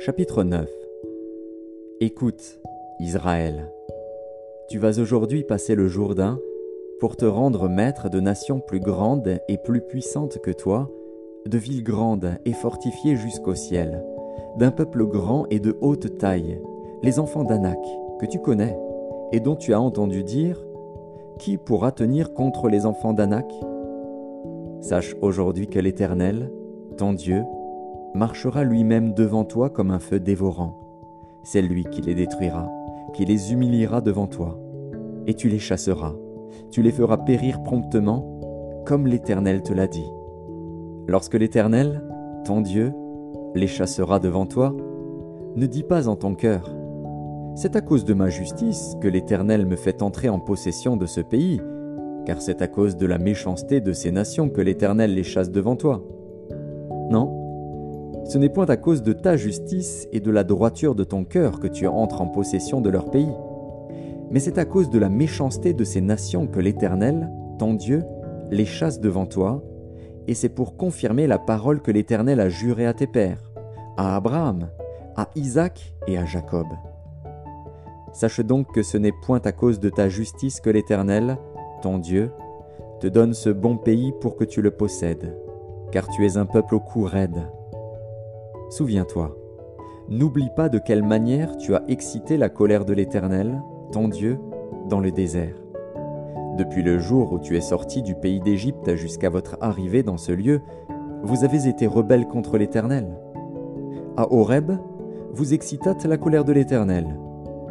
Chapitre 9 Écoute, Israël, tu vas aujourd'hui passer le Jourdain pour te rendre maître de nations plus grandes et plus puissantes que toi, de villes grandes et fortifiées jusqu'au ciel, d'un peuple grand et de haute taille, les enfants d'Anak, que tu connais, et dont tu as entendu dire Qui pourra tenir contre les enfants d'Anak? Sache aujourd'hui que l'Éternel, ton Dieu, marchera lui-même devant toi comme un feu dévorant. C'est lui qui les détruira, qui les humiliera devant toi, et tu les chasseras, tu les feras périr promptement, comme l'Éternel te l'a dit. Lorsque l'Éternel, ton Dieu, les chassera devant toi, ne dis pas en ton cœur, C'est à cause de ma justice que l'Éternel me fait entrer en possession de ce pays, car c'est à cause de la méchanceté de ces nations que l'Éternel les chasse devant toi. Non, ce n'est point à cause de ta justice et de la droiture de ton cœur que tu entres en possession de leur pays, mais c'est à cause de la méchanceté de ces nations que l'Éternel, ton Dieu, les chasse devant toi, et c'est pour confirmer la parole que l'Éternel a jurée à tes pères, à Abraham, à Isaac et à Jacob. Sache donc que ce n'est point à cause de ta justice que l'Éternel, ton Dieu, te donne ce bon pays pour que tu le possèdes, car tu es un peuple au cou raide Souviens-toi, n'oublie pas de quelle manière tu as excité la colère de l'Éternel, ton Dieu, dans le désert. Depuis le jour où tu es sorti du pays d'Égypte jusqu'à votre arrivée dans ce lieu, vous avez été rebelles contre l'Éternel. À Horeb, vous excitâtes la colère de l'Éternel,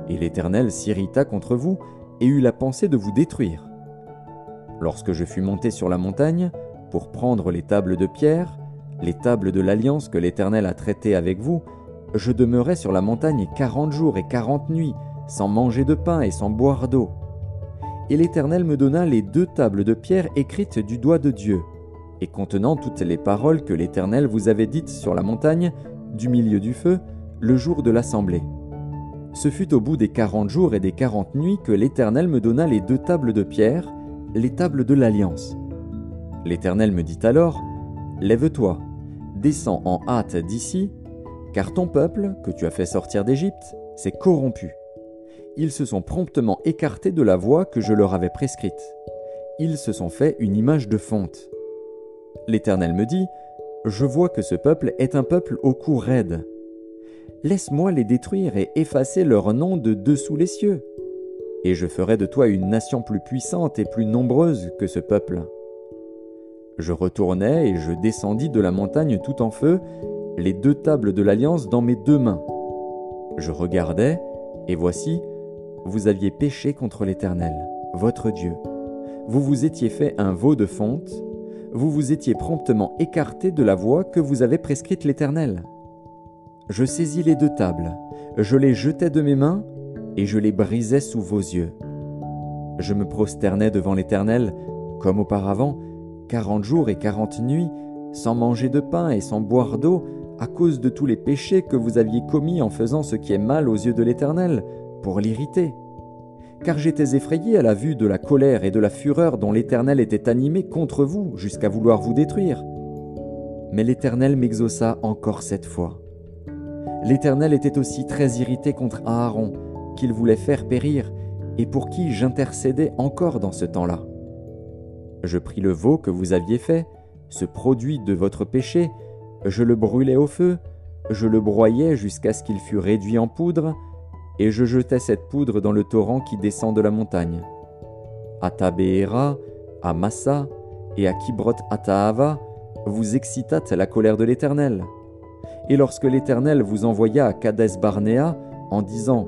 et l'Éternel s'irrita contre vous et eut la pensée de vous détruire. Lorsque je fus monté sur la montagne pour prendre les tables de pierre, les tables de l'alliance que l'Éternel a traitées avec vous, je demeurai sur la montagne quarante jours et quarante nuits, sans manger de pain et sans boire d'eau. Et l'Éternel me donna les deux tables de pierre écrites du doigt de Dieu, et contenant toutes les paroles que l'Éternel vous avait dites sur la montagne, du milieu du feu, le jour de l'assemblée. Ce fut au bout des quarante jours et des quarante nuits que l'Éternel me donna les deux tables de pierre, les tables de l'alliance. L'Éternel me dit alors, Lève-toi, descends en hâte d'ici, car ton peuple, que tu as fait sortir d'Égypte, s'est corrompu. Ils se sont promptement écartés de la voie que je leur avais prescrite. Ils se sont fait une image de fonte. L'Éternel me dit, Je vois que ce peuple est un peuple au cou raide. Laisse-moi les détruire et effacer leur nom de dessous les cieux. Et je ferai de toi une nation plus puissante et plus nombreuse que ce peuple. Je retournai et je descendis de la montagne tout en feu, les deux tables de l'alliance dans mes deux mains. Je regardai, et voici, vous aviez péché contre l'Éternel, votre Dieu. Vous vous étiez fait un veau de fonte, vous vous étiez promptement écarté de la voie que vous avait prescrite l'Éternel. Je saisis les deux tables, je les jetai de mes mains, et je les brisai sous vos yeux. Je me prosternai devant l'Éternel, comme auparavant, quarante jours et quarante nuits, sans manger de pain et sans boire d'eau, à cause de tous les péchés que vous aviez commis en faisant ce qui est mal aux yeux de l'Éternel, pour l'irriter. Car j'étais effrayé à la vue de la colère et de la fureur dont l'Éternel était animé contre vous jusqu'à vouloir vous détruire. Mais l'Éternel m'exauça encore cette fois. L'Éternel était aussi très irrité contre Aaron, qu'il voulait faire périr, et pour qui j'intercédais encore dans ce temps-là. Je pris le veau que vous aviez fait, ce produit de votre péché, je le brûlai au feu, je le broyai jusqu'à ce qu'il fût réduit en poudre, et je jetai cette poudre dans le torrent qui descend de la montagne. À Tabéhéra, à Massa et à Kibrot Ataava, vous excitâtes la colère de l'Éternel. Et lorsque l'Éternel vous envoya à Kadès Barnéa en disant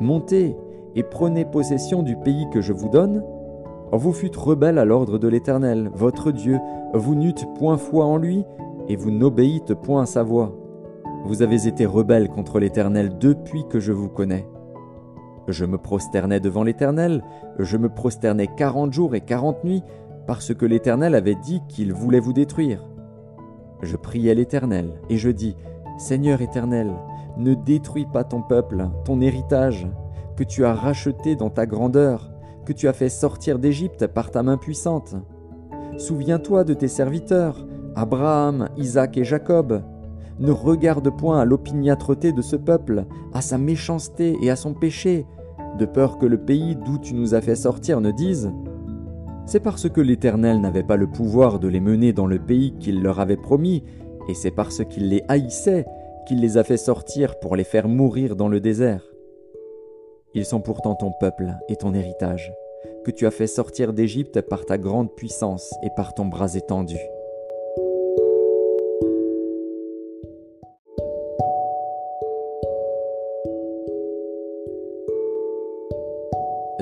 Montez et prenez possession du pays que je vous donne, vous fûtes rebelles à l'ordre de l'Éternel, votre Dieu, vous n'eûtes point foi en lui, et vous n'obéîtes point à sa voix. Vous avez été rebelles contre l'Éternel depuis que je vous connais. Je me prosternais devant l'Éternel, je me prosternais quarante jours et quarante nuits, parce que l'Éternel avait dit qu'il voulait vous détruire. Je priais l'Éternel, et je dis, Seigneur Éternel, ne détruis pas ton peuple, ton héritage, que tu as racheté dans ta grandeur, que tu as fait sortir d'Égypte par ta main puissante. Souviens-toi de tes serviteurs, Abraham, Isaac et Jacob, Ne regarde point à l'opiniâtreté de ce peuple, à sa méchanceté et à son péché, de peur que le pays d'où tu nous as fait sortir ne dise C'est parce que l'Éternel n'avait pas le pouvoir de les mener dans le pays qu'il leur avait promis, et c'est parce qu'il les haïssait qu'il les a fait sortir pour les faire mourir dans le désert. Ils sont pourtant ton peuple et ton héritage, que tu as fait sortir d'Égypte par ta grande puissance et par ton bras étendu.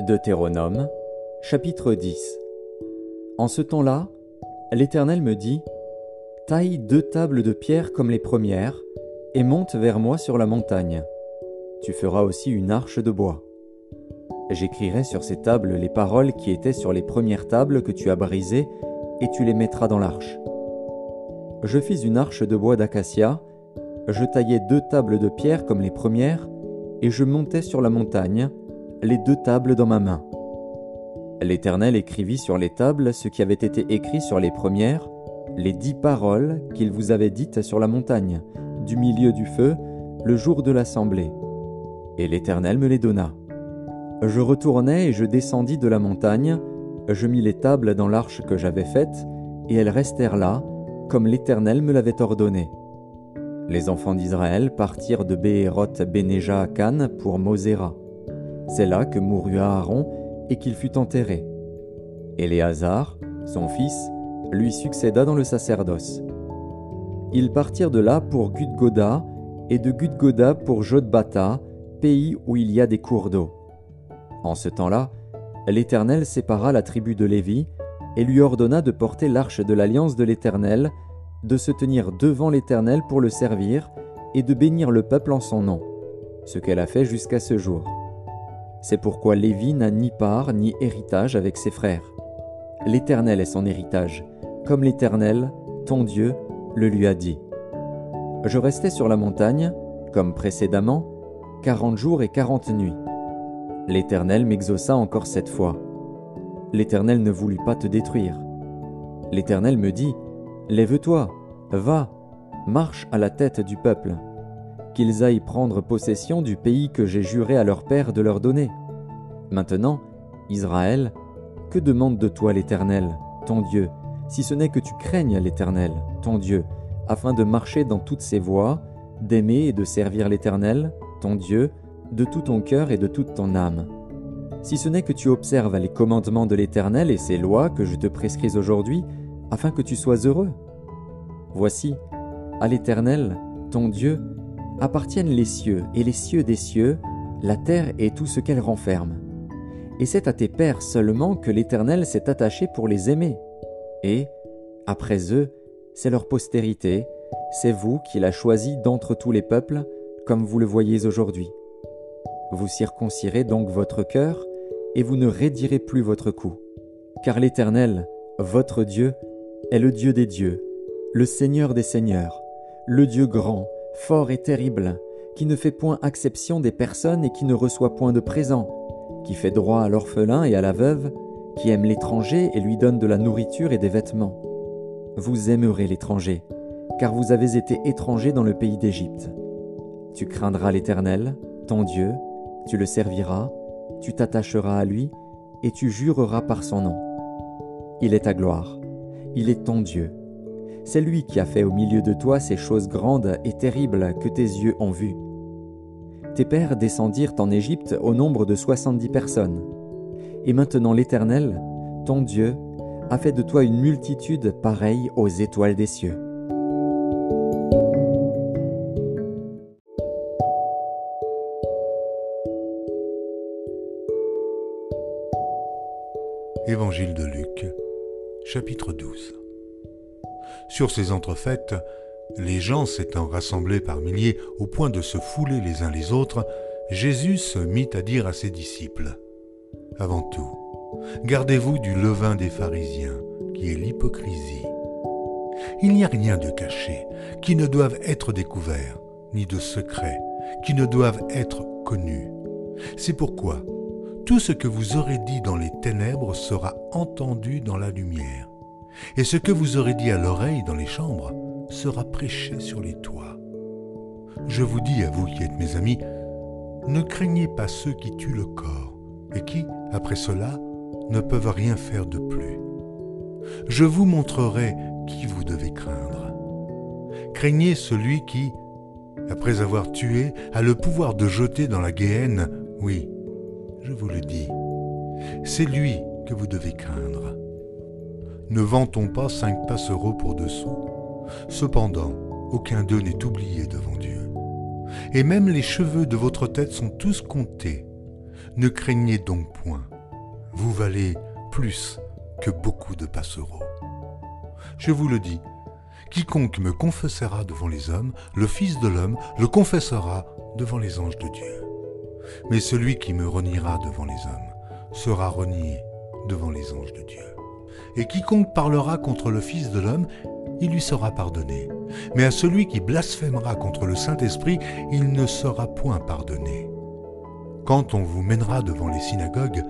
Deutéronome, chapitre 10 En ce temps-là, l'Éternel me dit Taille deux tables de pierre comme les premières, et monte vers moi sur la montagne. Tu feras aussi une arche de bois. J'écrirai sur ces tables les paroles qui étaient sur les premières tables que tu as brisées, et tu les mettras dans l'arche. Je fis une arche de bois d'acacia, je taillai deux tables de pierre comme les premières, et je montai sur la montagne, les deux tables dans ma main. L'Éternel écrivit sur les tables ce qui avait été écrit sur les premières, les dix paroles qu'il vous avait dites sur la montagne, du milieu du feu, le jour de l'assemblée. Et l'Éternel me les donna. Je retournai et je descendis de la montagne, je mis les tables dans l'arche que j'avais faite, et elles restèrent là, comme l'Éternel me l'avait ordonné. Les enfants d'Israël partirent de Béhéroth Bénéja à pour Moséra. C'est là que mourut Aaron et qu'il fut enterré. Éléazar, son fils, lui succéda dans le sacerdoce. Ils partirent de là pour Gudgoda et de Gudgoda pour Jodbata, pays où il y a des cours d'eau. En ce temps-là, l'Éternel sépara la tribu de Lévi et lui ordonna de porter l'arche de l'alliance de l'Éternel, de se tenir devant l'Éternel pour le servir et de bénir le peuple en son nom, ce qu'elle a fait jusqu'à ce jour. C'est pourquoi Lévi n'a ni part ni héritage avec ses frères. L'Éternel est son héritage, comme l'Éternel, ton Dieu, le lui a dit. Je restai sur la montagne, comme précédemment, quarante jours et quarante nuits. L'Éternel m'exauça encore cette fois. L'Éternel ne voulut pas te détruire. L'Éternel me dit, Lève-toi, va, marche à la tête du peuple, qu'ils aillent prendre possession du pays que j'ai juré à leur père de leur donner. Maintenant, Israël, que demande de toi l'Éternel, ton Dieu, si ce n'est que tu craignes l'Éternel, ton Dieu, afin de marcher dans toutes ses voies, d'aimer et de servir l'Éternel, ton Dieu, de tout ton cœur et de toute ton âme. Si ce n'est que tu observes les commandements de l'Éternel et ses lois que je te prescris aujourd'hui, afin que tu sois heureux. Voici, à l'Éternel, ton Dieu, appartiennent les cieux et les cieux des cieux, la terre et tout ce qu'elle renferme. Et c'est à tes pères seulement que l'Éternel s'est attaché pour les aimer et, après eux, c'est leur postérité, c'est vous qu'il a choisi d'entre tous les peuples, comme vous le voyez aujourd'hui. Vous circoncirez donc votre cœur, et vous ne raidirez plus votre cou. Car l'Éternel, votre Dieu, est le Dieu des dieux, le Seigneur des seigneurs, le Dieu grand, fort et terrible, qui ne fait point acception des personnes et qui ne reçoit point de présent, qui fait droit à l'orphelin et à la veuve, qui aime l'étranger et lui donne de la nourriture et des vêtements. Vous aimerez l'étranger, car vous avez été étranger dans le pays d'Égypte. Tu craindras l'Éternel, ton Dieu, tu le serviras, tu t'attacheras à lui, et tu jureras par son nom. Il est ta gloire, il est ton Dieu. C'est lui qui a fait au milieu de toi ces choses grandes et terribles que tes yeux ont vues. Tes pères descendirent en Égypte au nombre de soixante-dix personnes. Et maintenant l'Éternel, ton Dieu, a fait de toi une multitude pareille aux étoiles des cieux. Sur ces entrefaites, les gens s'étant rassemblés par milliers au point de se fouler les uns les autres, Jésus se mit à dire à ses disciples avant tout, gardez-vous du levain des pharisiens, qui est l'hypocrisie. Il n'y a rien de caché qui ne doive être découvert, ni de secret qui ne doivent être connus. C'est pourquoi tout ce que vous aurez dit dans les ténèbres sera entendu dans la lumière, et ce que vous aurez dit à l'oreille dans les chambres sera prêché sur les toits. Je vous dis à vous qui êtes mes amis, ne craignez pas ceux qui tuent le corps et qui, après cela, ne peuvent rien faire de plus. Je vous montrerai qui vous devez craindre. Craignez celui qui, après avoir tué, a le pouvoir de jeter dans la géhenne, oui, je vous le dis, c'est lui que vous devez craindre. Ne vantons pas cinq passereaux pour dessous. Cependant, aucun d'eux n'est oublié devant Dieu. Et même les cheveux de votre tête sont tous comptés. Ne craignez donc point. Vous valez plus que beaucoup de passereaux. Je vous le dis, quiconque me confessera devant les hommes, le Fils de l'homme le confessera devant les anges de Dieu. Mais celui qui me reniera devant les hommes sera renié devant les anges de Dieu. Et quiconque parlera contre le Fils de l'homme, il lui sera pardonné. Mais à celui qui blasphémera contre le Saint-Esprit, il ne sera point pardonné. Quand on vous mènera devant les synagogues,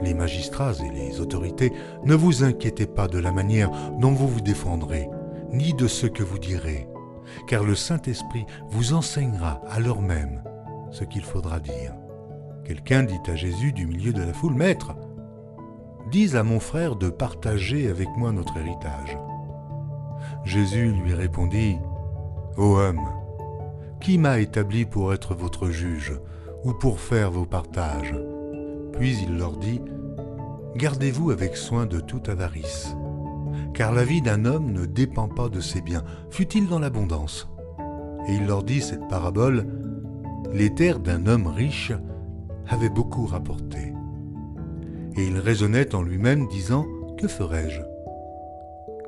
les magistrats et les autorités, ne vous inquiétez pas de la manière dont vous vous défendrez, ni de ce que vous direz, car le Saint-Esprit vous enseignera à l'heure même ce qu'il faudra dire. Quelqu'un dit à Jésus du milieu de la foule, Maître, dis à mon frère de partager avec moi notre héritage. Jésus lui répondit, Ô homme, qui m'a établi pour être votre juge ou pour faire vos partages? Puis il leur dit, Gardez-vous avec soin de toute avarice, car la vie d'un homme ne dépend pas de ses biens, fût-il dans l'abondance? Et il leur dit cette parabole, Les terres d'un homme riche avaient beaucoup rapporté et il raisonnait en lui-même, disant Que ferai-je?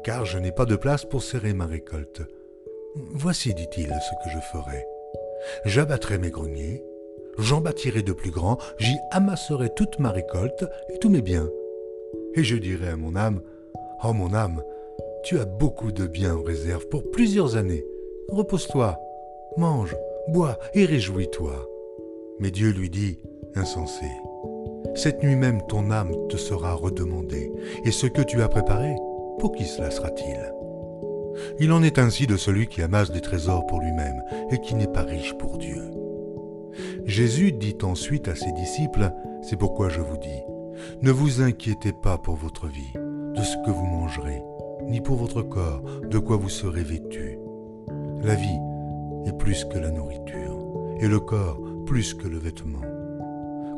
Car je n'ai pas de place pour serrer ma récolte. Voici, dit-il, ce que je ferai. J'abattrai mes greniers, j'en bâtirai de plus grands, j'y amasserai toute ma récolte et tous mes biens. Et je dirai à mon âme Oh mon âme, tu as beaucoup de biens en réserve pour plusieurs années. Repose-toi, mange, bois et réjouis-toi. Mais Dieu lui dit Insensé, cette nuit même ton âme te sera redemandée, et ce que tu as préparé, pour qui cela sera-t-il? Il en est ainsi de celui qui amasse des trésors pour lui-même, et qui n'est pas riche pour Dieu. Jésus dit ensuite à ses disciples, C'est pourquoi je vous dis, ne vous inquiétez pas pour votre vie, de ce que vous mangerez, ni pour votre corps, de quoi vous serez vêtus. La vie est plus que la nourriture, et le corps plus que le vêtement.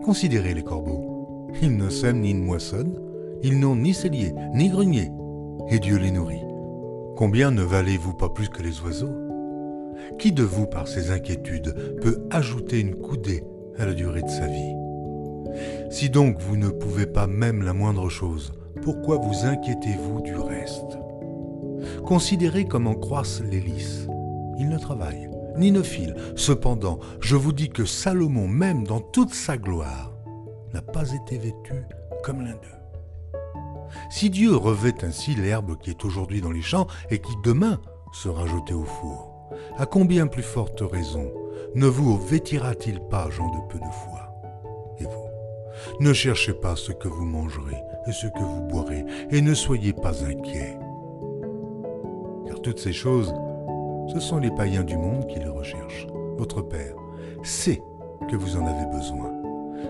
Considérez les corbeaux. Ils ne sèment ni ne moissonnent, ils n'ont ni cellier, ni grenier, et Dieu les nourrit. Combien ne valez-vous pas plus que les oiseaux? Qui de vous, par ses inquiétudes, peut ajouter une coudée à la durée de sa vie? Si donc vous ne pouvez pas même la moindre chose, pourquoi vous inquiétez-vous du reste? Considérez comment croissent les lys. Ils ne travaillent, ni ne file. Cependant, je vous dis que Salomon, même dans toute sa gloire, n'a pas été vêtu comme l'un d'eux. Si Dieu revêt ainsi l'herbe qui est aujourd'hui dans les champs et qui demain sera jetée au four, à combien plus forte raison ne vous vêtira-t-il pas, gens de peu de foi? Et vous, ne cherchez pas ce que vous mangerez et ce que vous boirez, et ne soyez pas inquiets. Car toutes ces choses ce sont les païens du monde qui le recherchent. Votre Père sait que vous en avez besoin.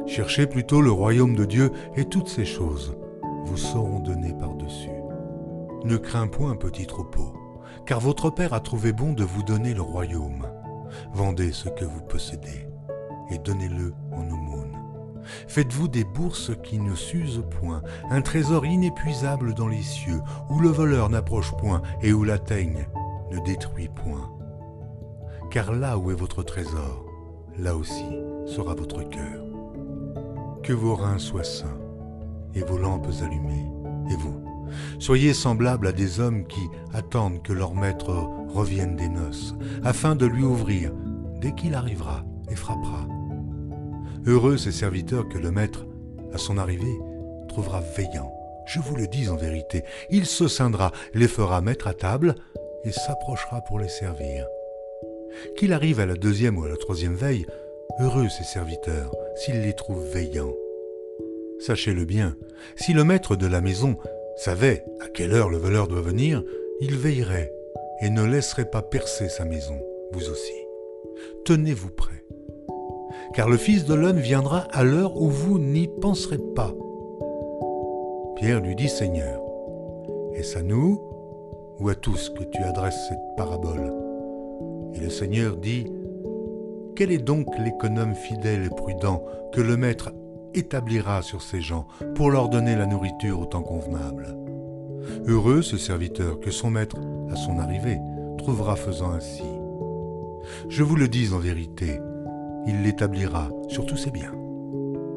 Cherchez plutôt le royaume de Dieu et toutes ces choses vous seront données par-dessus. Ne crains point, petit troupeau, car votre Père a trouvé bon de vous donner le royaume. Vendez ce que vous possédez et donnez-le en aumône. Faites-vous des bourses qui ne s'usent point, un trésor inépuisable dans les cieux, où le voleur n'approche point et où la teigne ne détruit point. Car là où est votre trésor, là aussi sera votre cœur. Que vos reins soient sains et vos lampes allumées. Et vous, soyez semblables à des hommes qui attendent que leur maître revienne des noces, afin de lui ouvrir dès qu'il arrivera et frappera. Heureux ces serviteurs que le maître, à son arrivée, trouvera veillant. Je vous le dis en vérité, il se scindra, les fera mettre à table, et s'approchera pour les servir. Qu'il arrive à la deuxième ou à la troisième veille, heureux ses serviteurs s'il les trouve veillants. Sachez-le bien, si le maître de la maison savait à quelle heure le voleur doit venir, il veillerait et ne laisserait pas percer sa maison, vous aussi. Tenez-vous prêts. Car le Fils de l'homme viendra à l'heure où vous n'y penserez pas. Pierre lui dit, Seigneur, est-ce à nous ou à tous que tu adresses cette parabole Et le Seigneur dit, Quel est donc l'économe fidèle et prudent que le Maître établira sur ses gens pour leur donner la nourriture au temps convenable? Heureux ce serviteur que son Maître, à son arrivée, trouvera faisant ainsi. Je vous le dis en vérité, il l'établira sur tous ses biens.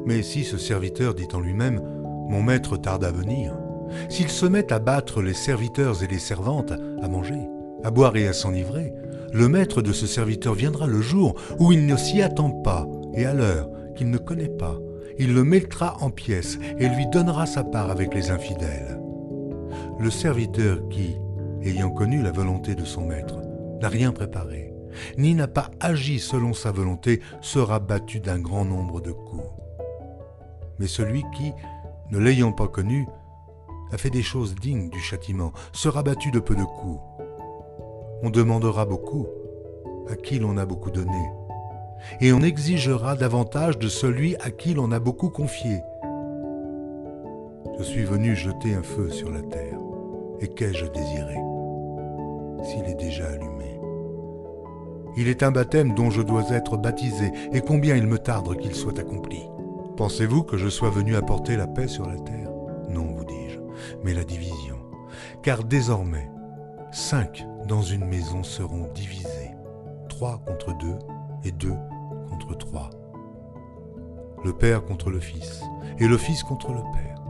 Mais si ce serviteur dit en lui-même, Mon maître tarde à venir, s'il se met à battre les serviteurs et les servantes, à manger, à boire et à s'enivrer, le maître de ce serviteur viendra le jour où il ne s'y attend pas et à l'heure qu'il ne connaît pas. Il le mettra en pièces et lui donnera sa part avec les infidèles. Le serviteur qui, ayant connu la volonté de son maître, n'a rien préparé, ni n'a pas agi selon sa volonté, sera battu d'un grand nombre de coups. Mais celui qui, ne l'ayant pas connu, a fait des choses dignes du châtiment, sera battu de peu de coups. On demandera beaucoup à qui l'on a beaucoup donné, et on exigera davantage de celui à qui l'on a beaucoup confié. Je suis venu jeter un feu sur la terre, et qu'ai-je désiré S'il est déjà allumé? Il est un baptême dont je dois être baptisé, et combien il me tarde qu'il soit accompli. Pensez-vous que je sois venu apporter la paix sur la terre? Mais la division. Car désormais, cinq dans une maison seront divisés, trois contre deux et deux contre trois. Le père contre le fils, et le fils contre le père.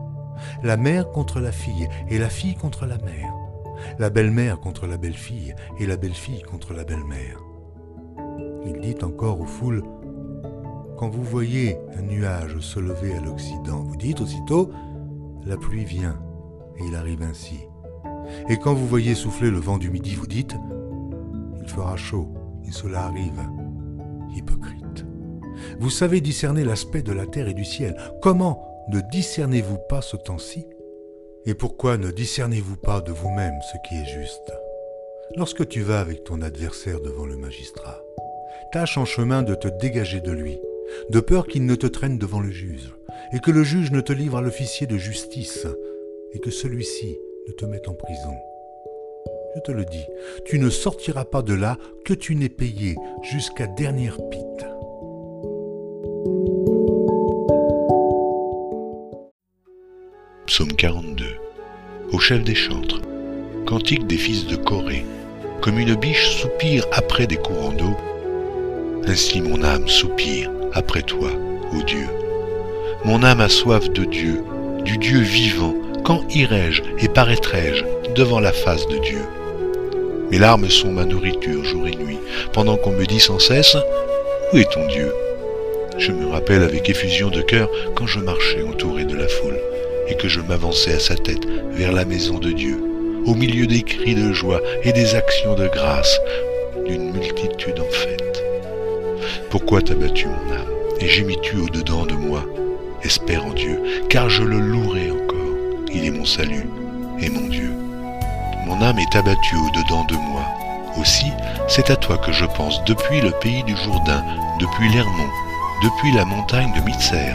La mère contre la fille, et la fille contre la mère. La belle-mère contre la belle-fille, et la belle-fille contre la belle-mère. Il dit encore aux foules, Quand vous voyez un nuage se lever à l'Occident, vous dites aussitôt, La pluie vient, il arrive ainsi. Et quand vous voyez souffler le vent du midi, vous dites, Il fera chaud, et cela arrive. Hypocrite. Vous savez discerner l'aspect de la terre et du ciel. Comment ne discernez-vous pas ce temps-ci? Et pourquoi ne discernez-vous pas de vous-même ce qui est juste? Lorsque tu vas avec ton adversaire devant le magistrat, tâche en chemin de te dégager de lui, de peur qu'il ne te traîne devant le juge, et que le juge ne te livre à l'officier de justice, et que celui-ci ne te mette en prison. Je te le dis, tu ne sortiras pas de là que tu n'aies payé jusqu'à dernière pite. Psaume 42 Au chef des chantres Cantique des fils de Corée Comme une biche soupire après des courants d'eau, ainsi mon âme soupire après toi, ô Dieu. Mon âme a soif de Dieu, du Dieu vivant. Quand irai-je et paraîtrai-je devant la face de Dieu? Mes larmes sont ma nourriture jour et nuit, pendant qu'on me dit sans cesse Où est ton Dieu? Je me rappelle avec effusion de cœur quand je marchais entouré de la foule et que je m'avançais à sa tête vers la maison de Dieu, au milieu des cris de joie et des actions de grâce d'une multitude en fête. Pourquoi t'as battu mon âme et gémis-tu au-dedans de moi? Espère en Dieu, car je le louerai encore. Il est mon salut et mon Dieu. Mon âme est abattue au-dedans de moi. Aussi, c'est à toi que je pense depuis le pays du Jourdain, depuis l'Hermon, depuis la montagne de Mitzer.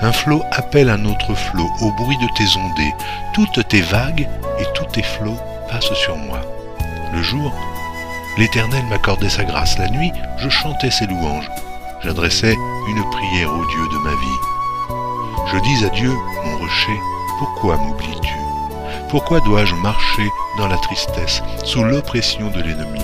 Un flot appelle un autre flot au bruit de tes ondées. Toutes tes vagues et tous tes flots passent sur moi. Le jour, l'Éternel m'accordait sa grâce. La nuit, je chantais ses louanges. J'adressais une prière au Dieu de ma vie. Je dis à Dieu, mon rocher, pourquoi m'oublies-tu? Pourquoi dois-je marcher dans la tristesse, sous l'oppression de l'ennemi?